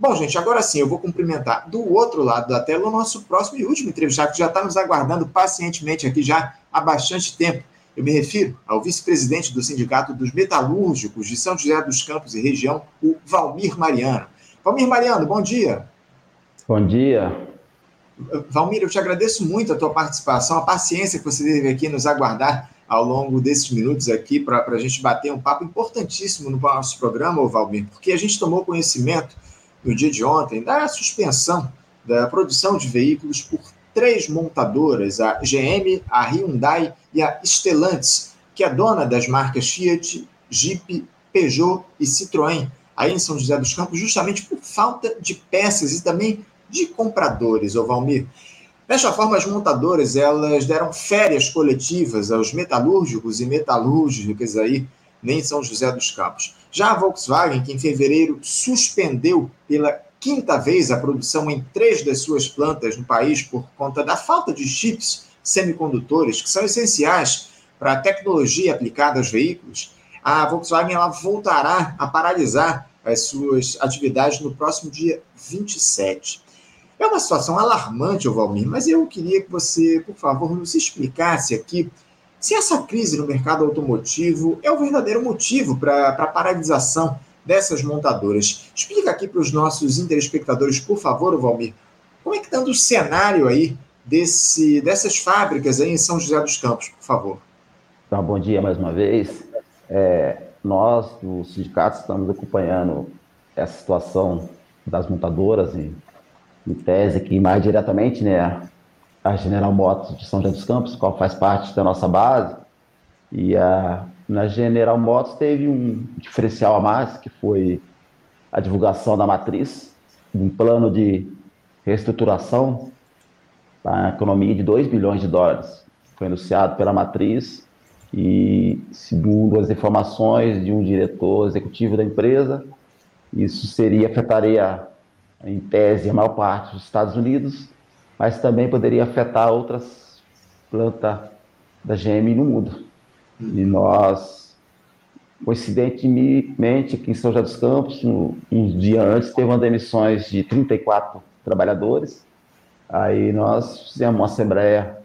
Bom, gente, agora sim, eu vou cumprimentar do outro lado da tela o nosso próximo e último entrevistado, que já está nos aguardando pacientemente aqui já há bastante tempo. Eu me refiro ao vice-presidente do Sindicato dos Metalúrgicos de São José dos Campos e região, o Valmir Mariano. Valmir Mariano, bom dia. Bom dia. Valmir, eu te agradeço muito a tua participação, a paciência que você teve aqui nos aguardar ao longo desses minutos aqui para a gente bater um papo importantíssimo no nosso programa, Valmir, porque a gente tomou conhecimento no dia de ontem, da suspensão da produção de veículos por três montadoras, a GM, a Hyundai e a Stellantis, que é dona das marcas Fiat, Jeep, Peugeot e Citroën, aí em São José dos Campos, justamente por falta de peças e também de compradores, ô Valmir. Desta forma, as montadoras elas deram férias coletivas aos metalúrgicos e metalúrgicas aí nem São José dos Campos. Já a Volkswagen, que em fevereiro suspendeu pela quinta vez a produção em três das suas plantas no país por conta da falta de chips semicondutores, que são essenciais para a tecnologia aplicada aos veículos, a Volkswagen ela voltará a paralisar as suas atividades no próximo dia 27. É uma situação alarmante, Valmir, mas eu queria que você, por favor, nos explicasse aqui se essa crise no mercado automotivo é o verdadeiro motivo para a paralisação dessas montadoras. Explica aqui para os nossos telespectadores, por favor, Valmir, como é que está o cenário aí desse, dessas fábricas aí em São José dos Campos, por favor. Então, bom dia mais uma vez. É, nós, do sindicato, estamos acompanhando essa situação das montadoras e, em tese, que mais diretamente, né, a General Motors de São José dos Campos, qual faz parte da nossa base, e a, na General Motors teve um diferencial a mais, que foi a divulgação da matriz, um plano de reestruturação da economia de 2 bilhões de dólares. Foi anunciado pela matriz e, segundo as informações de um diretor executivo da empresa, isso seria afetaria, em tese, a maior parte dos Estados Unidos mas também poderia afetar outras plantas da GM no mundo. E nós, coincidentemente, aqui em São José dos Campos, um, um dia antes, teve uma demissões de 34 trabalhadores. Aí nós fizemos uma assembleia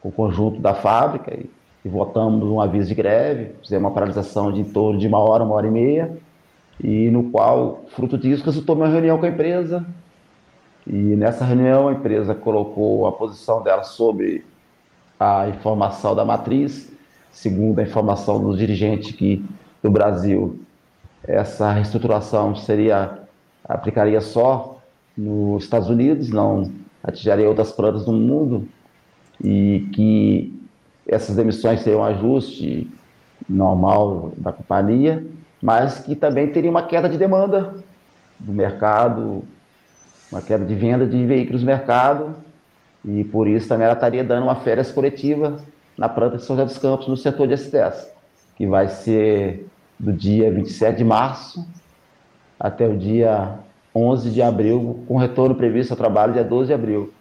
com o conjunto da fábrica e, e votamos um aviso de greve, fizemos uma paralisação de em torno de uma hora, uma hora e meia, e no qual, fruto disso, resultou uma reunião com a empresa, e nessa reunião a empresa colocou a posição dela sobre a informação da matriz, segundo a informação dos dirigentes que do Brasil, essa reestruturação seria aplicaria só nos Estados Unidos, não atingiria outras plantas do mundo. E que essas demissões seriam um ajuste normal da companhia, mas que também teria uma queda de demanda do mercado uma queda de venda de veículos no mercado, e por isso também ela estaria dando uma férias coletiva na planta de São José dos Campos, no setor de S10, que vai ser do dia 27 de março até o dia 11 de abril, com retorno previsto ao trabalho dia 12 de abril.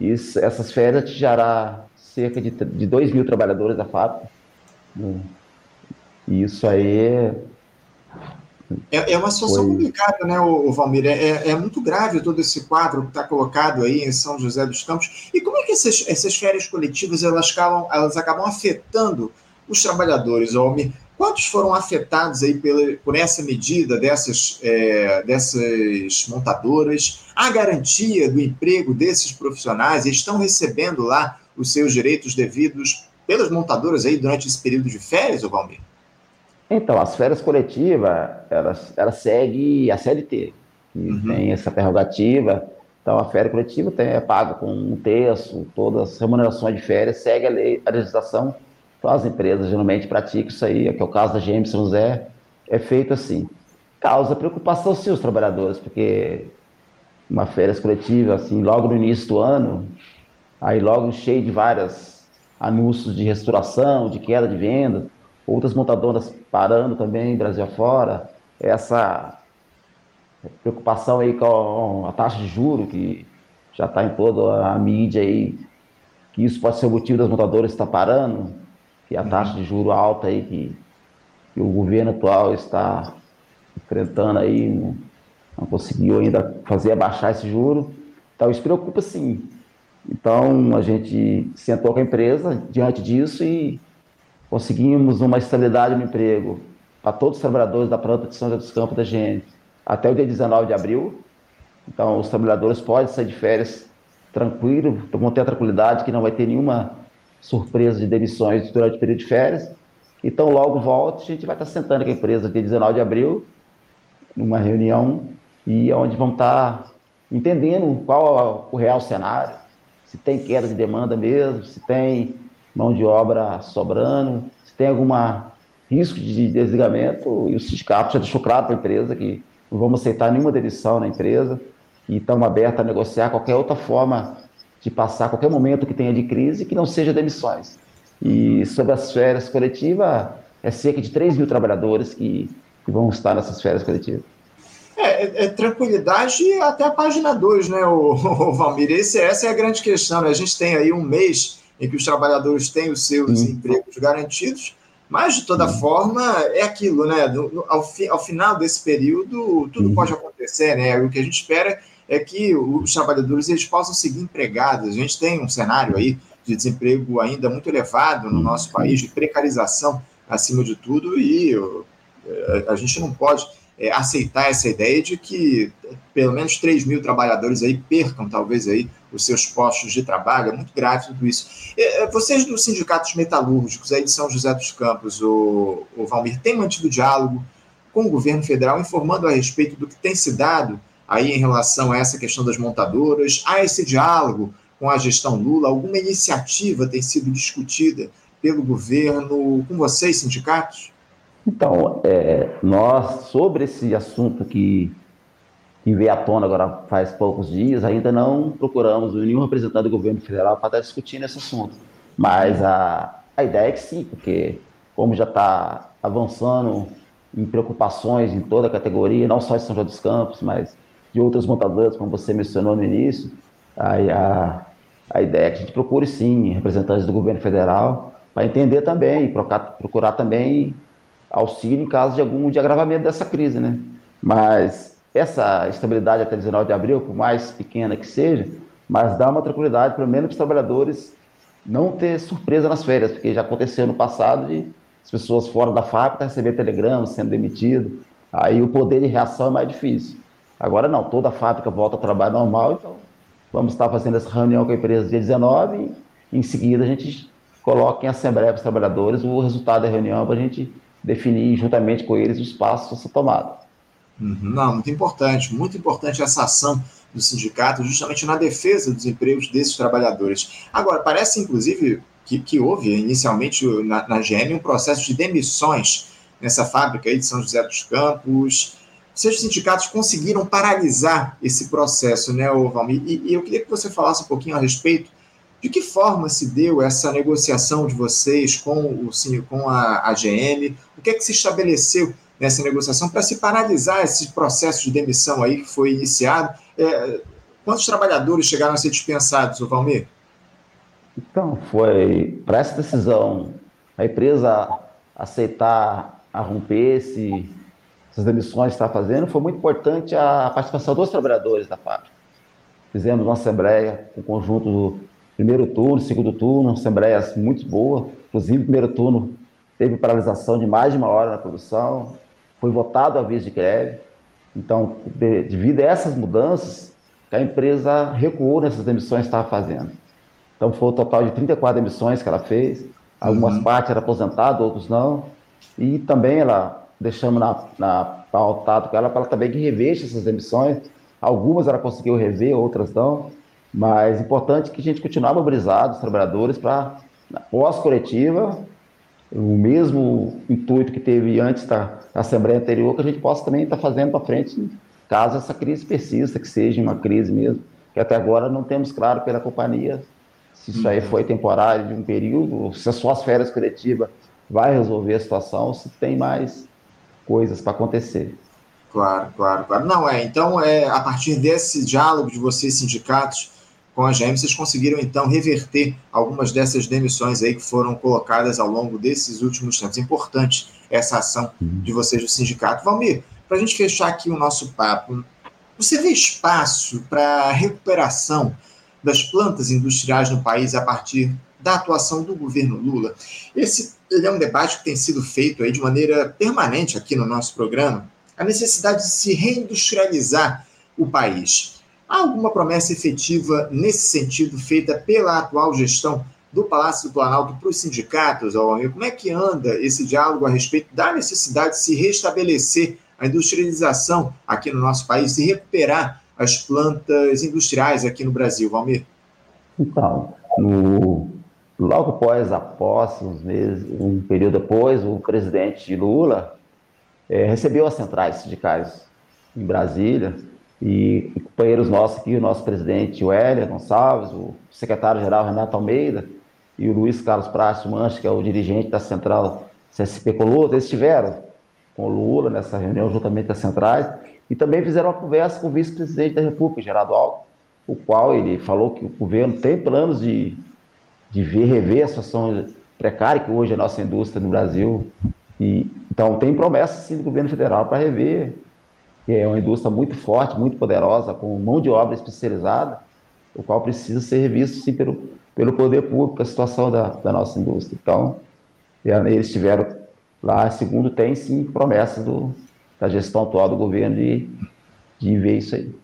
Isso, essas férias atingirá cerca de, de 2 mil trabalhadores da fábrica. E isso aí é, é uma situação Foi. complicada, né, o, Valmir? É, é, é, muito grave todo esse quadro que está colocado aí em São José dos Campos. E como é que essas, essas férias coletivas elas acabam, elas acabam afetando os trabalhadores, Valmir? Quantos foram afetados aí pela, por essa medida dessas, é, dessas montadoras? A garantia do emprego desses profissionais estão recebendo lá os seus direitos devidos pelas montadoras aí durante esse período de férias, Valmir? Então, as férias coletivas, elas, ela segue a CLT, que uhum. tem essa prerrogativa. Então, a férias coletiva tem, é paga com um terço, todas as remunerações de férias, segue a, lei, a legislação. Então, as empresas geralmente praticam isso aí, que é o caso da GM São José, é feito assim. Causa preocupação, sim, os trabalhadores, porque uma férias coletiva, assim, logo no início do ano, aí logo cheio de vários anúncios de restauração, de queda de venda, outras montadoras parando também, Brasil afora, essa preocupação aí com a taxa de juro que já está em toda a mídia aí, que isso pode ser o motivo das montadoras estar parando, que a taxa de juro alta aí que, que o governo atual está enfrentando aí não conseguiu ainda fazer abaixar esse juro. Então, isso preocupa sim. Então, a gente sentou com a empresa diante disso e conseguimos uma estabilidade no emprego para todos os trabalhadores da planta de São José dos Campos da gente até o dia 19 de abril. Então, os trabalhadores podem sair de férias tranquilo, vão ter a tranquilidade que não vai ter nenhuma surpresa de demissões durante o período de férias. Então, logo volta, a gente vai estar sentando com a empresa dia 19 de abril, numa reunião, e onde vamos estar entendendo qual é o real cenário, se tem queda de demanda mesmo, se tem mão de obra sobrando, se tem algum risco de desligamento, e o sindicato já deixou claro para a empresa que não vamos aceitar nenhuma demissão na empresa, e estamos abertos a negociar qualquer outra forma de passar qualquer momento que tenha de crise que não seja demissões. E sobre as férias coletivas, é cerca de 3 mil trabalhadores que, que vão estar nessas férias coletivas. É, é, é, tranquilidade até a página 2, né, o, o Valmir? Esse, essa é a grande questão. Né? A gente tem aí um mês em que os trabalhadores têm os seus empregos garantidos, mas de toda forma é aquilo, né? No, no, ao, fi, ao, final desse período, tudo pode acontecer, né? O que a gente espera é que os trabalhadores eles possam seguir empregados. A gente tem um cenário aí de desemprego ainda muito elevado no nosso país, de precarização acima de tudo, e eh, a gente não pode é, aceitar essa ideia de que pelo menos 3 mil trabalhadores aí percam, talvez, aí, os seus postos de trabalho. É muito grave tudo isso. É, vocês dos sindicatos metalúrgicos aí de São José dos Campos, o, o Valmir, têm mantido diálogo com o governo federal, informando a respeito do que tem se dado aí em relação a essa questão das montadoras? Há esse diálogo com a gestão Lula? Alguma iniciativa tem sido discutida pelo governo com vocês, sindicatos? Então, é, nós, sobre esse assunto que, que veio à tona agora faz poucos dias, ainda não procuramos nenhum representante do governo federal para estar discutindo esse assunto. Mas a, a ideia é que sim, porque como já está avançando em preocupações em toda a categoria, não só de São João dos Campos, mas de outras montadoras, como você mencionou no início, a, a, a ideia é que a gente procure sim representantes do governo federal para entender também, procurar, procurar também auxílio em caso de algum de agravamento dessa crise, né? Mas essa estabilidade até 19 de abril, por mais pequena que seja, mas dá uma tranquilidade, pelo menos para os trabalhadores não ter surpresa nas férias, porque já aconteceu no passado de as pessoas fora da fábrica receber telegramas, sendo demitido, aí o poder de reação é mais difícil. Agora não, toda a fábrica volta ao trabalho normal, então vamos estar fazendo essa reunião com a empresa dia 19 e em seguida a gente coloca em assembleia para os trabalhadores o resultado da reunião para a gente definir juntamente com eles os passos a ser tomados. Uhum, não, muito importante, muito importante essa ação do sindicato justamente na defesa dos empregos desses trabalhadores. Agora, parece inclusive que, que houve inicialmente na, na GM um processo de demissões nessa fábrica aí de São José dos Campos. Seus sindicatos conseguiram paralisar esse processo, né, Valmir? E, e eu queria que você falasse um pouquinho a respeito de que forma se deu essa negociação de vocês com, o, com a, a GM? O que é que se estabeleceu nessa negociação para se paralisar esse processo de demissão aí que foi iniciado? É, quantos trabalhadores chegaram a ser dispensados, Valmir? Então, foi para essa decisão, a empresa aceitar a romper esse, essas demissões que está fazendo, foi muito importante a participação dos trabalhadores da fábrica. Fizemos uma assembleia o conjunto do primeiro turno, segundo turno, assembleias muito boas. Inclusive, primeiro turno teve paralisação de mais de uma hora na produção, foi votado a vez de greve. Então, devido a essas mudanças, a empresa recuou nessas demissões que estava fazendo. Então, foi o um total de 34 demissões que ela fez. Algumas uhum. partes eram aposentadas, outros não. E também ela deixamos na, na pautado com ela para ela também que reveja essas demissões. Algumas ela conseguiu rever, outras não. Mas importante que a gente continue mobilizado, os trabalhadores, para, pós-coletiva, o mesmo intuito que teve antes da, Assembleia anterior, que a gente possa também estar tá fazendo para frente, caso essa crise persista, que seja uma crise mesmo, que até agora não temos claro pela companhia se isso aí foi temporário de um período, se as suas férias coletivas vai resolver a situação, se tem mais coisas para acontecer. Claro, claro, claro. Não, é. Então, é, a partir desse diálogo de vocês, sindicatos, com a GM, vocês conseguiram então reverter algumas dessas demissões aí que foram colocadas ao longo desses últimos tempos. Importante essa ação de vocês do sindicato. Valmir, para a gente fechar aqui o nosso papo, Você vê espaço para recuperação das plantas industriais no país a partir da atuação do governo Lula? Esse é um debate que tem sido feito aí de maneira permanente aqui no nosso programa, a necessidade de se reindustrializar o país. Há alguma promessa efetiva nesse sentido feita pela atual gestão do Palácio do Planalto para os sindicatos, Almir? Como é que anda esse diálogo a respeito da necessidade de se restabelecer a industrialização aqui no nosso país e recuperar as plantas industriais aqui no Brasil, Valmir? Então, no, logo após a posse, uns meses, um período depois, o presidente Lula é, recebeu as centrais sindicais em Brasília e, e companheiros nossos aqui, o nosso presidente Wélia Gonçalves, o secretário-geral Renato Almeida e o Luiz Carlos Prates Mancha, que é o dirigente da central CSP Coluto, eles estiveram com o Lula nessa reunião juntamente com as centrais e também fizeram uma conversa com o vice-presidente da República, Geraldo Alckmin, o qual ele falou que o governo tem planos de, de ver, rever a situação precária que hoje é a nossa indústria no Brasil. E, então, tem promessa, sim, do governo federal para rever, que é uma indústria muito forte, muito poderosa, com mão de obra especializada, o qual precisa ser revisto, sim, pelo, pelo poder público, a situação da, da nossa indústria. Então, eles tiveram lá, segundo, tem sim promessas do, da gestão atual do governo de, de ver isso aí.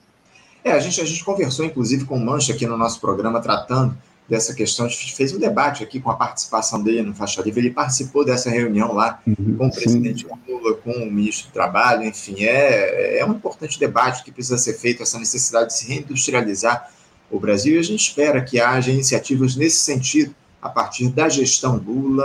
É, a gente, a gente conversou, inclusive, com o Mancha aqui no nosso programa, tratando dessa questão. A gente fez um debate aqui com a participação dele no Faixa Livre. Ele participou dessa reunião lá uhum, com o presidente Lula, com o ministro do Trabalho. Enfim, é, é um importante debate que precisa ser feito, essa necessidade de se reindustrializar o Brasil. E a gente espera que haja iniciativas nesse sentido a partir da gestão Lula.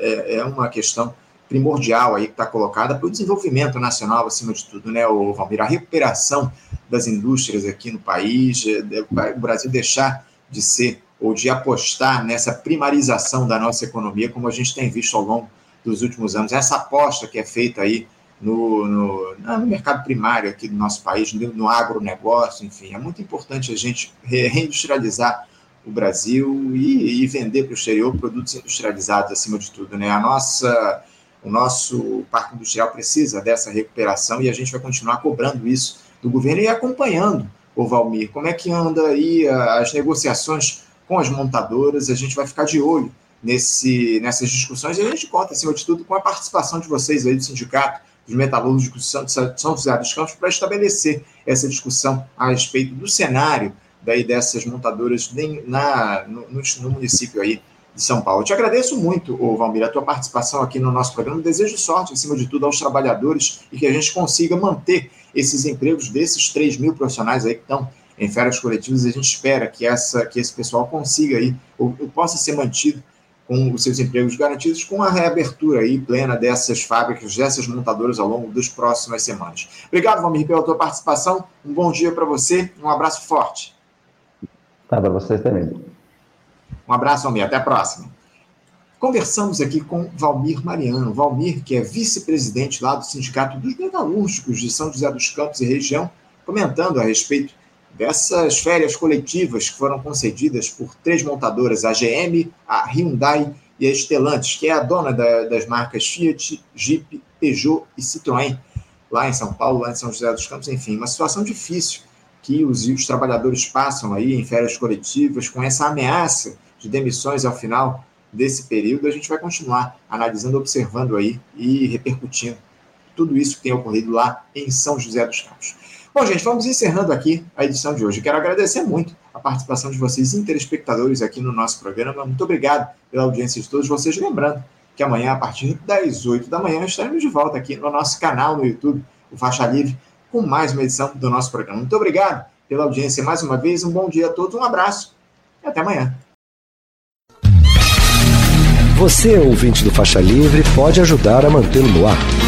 É, é uma questão primordial aí que está colocada para o desenvolvimento nacional, acima de tudo, né, o Valmir? A recuperação das indústrias aqui no país, é, o Brasil deixar de ser ou de apostar nessa primarização da nossa economia, como a gente tem visto ao longo dos últimos anos. Essa aposta que é feita aí no, no, no mercado primário aqui do nosso país, no, no agronegócio, enfim, é muito importante a gente reindustrializar o Brasil e, e vender para o exterior produtos industrializados acima de tudo, né? A nossa o nosso parque industrial precisa dessa recuperação e a gente vai continuar cobrando isso do governo e acompanhando, o Valmir, como é que anda aí as negociações com as montadoras, a gente vai ficar de olho nesse, nessas discussões e a gente conta, acima de tudo, com a participação de vocês aí do sindicato, dos metalúrgicos de São José dos Campos, para estabelecer essa discussão a respeito do cenário daí dessas montadoras na, no, no município aí de São Paulo. Eu te agradeço muito, Valmir, a tua participação aqui no nosso programa. Desejo sorte, acima de tudo, aos trabalhadores e que a gente consiga manter esses empregos desses 3 mil profissionais aí que estão em férias coletivas. A gente espera que, essa, que esse pessoal consiga aí, ou, ou possa ser mantido com os seus empregos garantidos, com a reabertura aí plena dessas fábricas, dessas montadoras ao longo das próximas semanas. Obrigado, Valmir, pela tua participação. Um bom dia para você, um abraço forte. Tá, para vocês também. Um abraço, Valmir. Até a próxima. Conversamos aqui com Valmir Mariano. Valmir, que é vice-presidente lá do Sindicato dos Metalúrgicos de São José dos Campos e região, comentando a respeito dessas férias coletivas que foram concedidas por três montadoras, a GM, a Hyundai e a Stellantis, que é a dona da, das marcas Fiat, Jeep, Peugeot e Citroën, lá em São Paulo, lá em São José dos Campos, enfim, uma situação difícil que os, os trabalhadores passam aí em férias coletivas com essa ameaça de demissões ao final desse período, a gente vai continuar analisando, observando aí e repercutindo tudo isso que tem ocorrido lá em São José dos Campos. Bom, gente, vamos encerrando aqui a edição de hoje. Quero agradecer muito a participação de vocês, interespectadores, aqui no nosso programa. Muito obrigado pela audiência de todos vocês. Lembrando que amanhã, a partir das 8 da manhã, estaremos de volta aqui no nosso canal no YouTube, o Faixa Livre, com mais uma edição do nosso programa. Muito obrigado pela audiência mais uma vez. Um bom dia a todos, um abraço e até amanhã. Você, ouvinte do Faixa Livre, pode ajudar a mantê-lo no ar.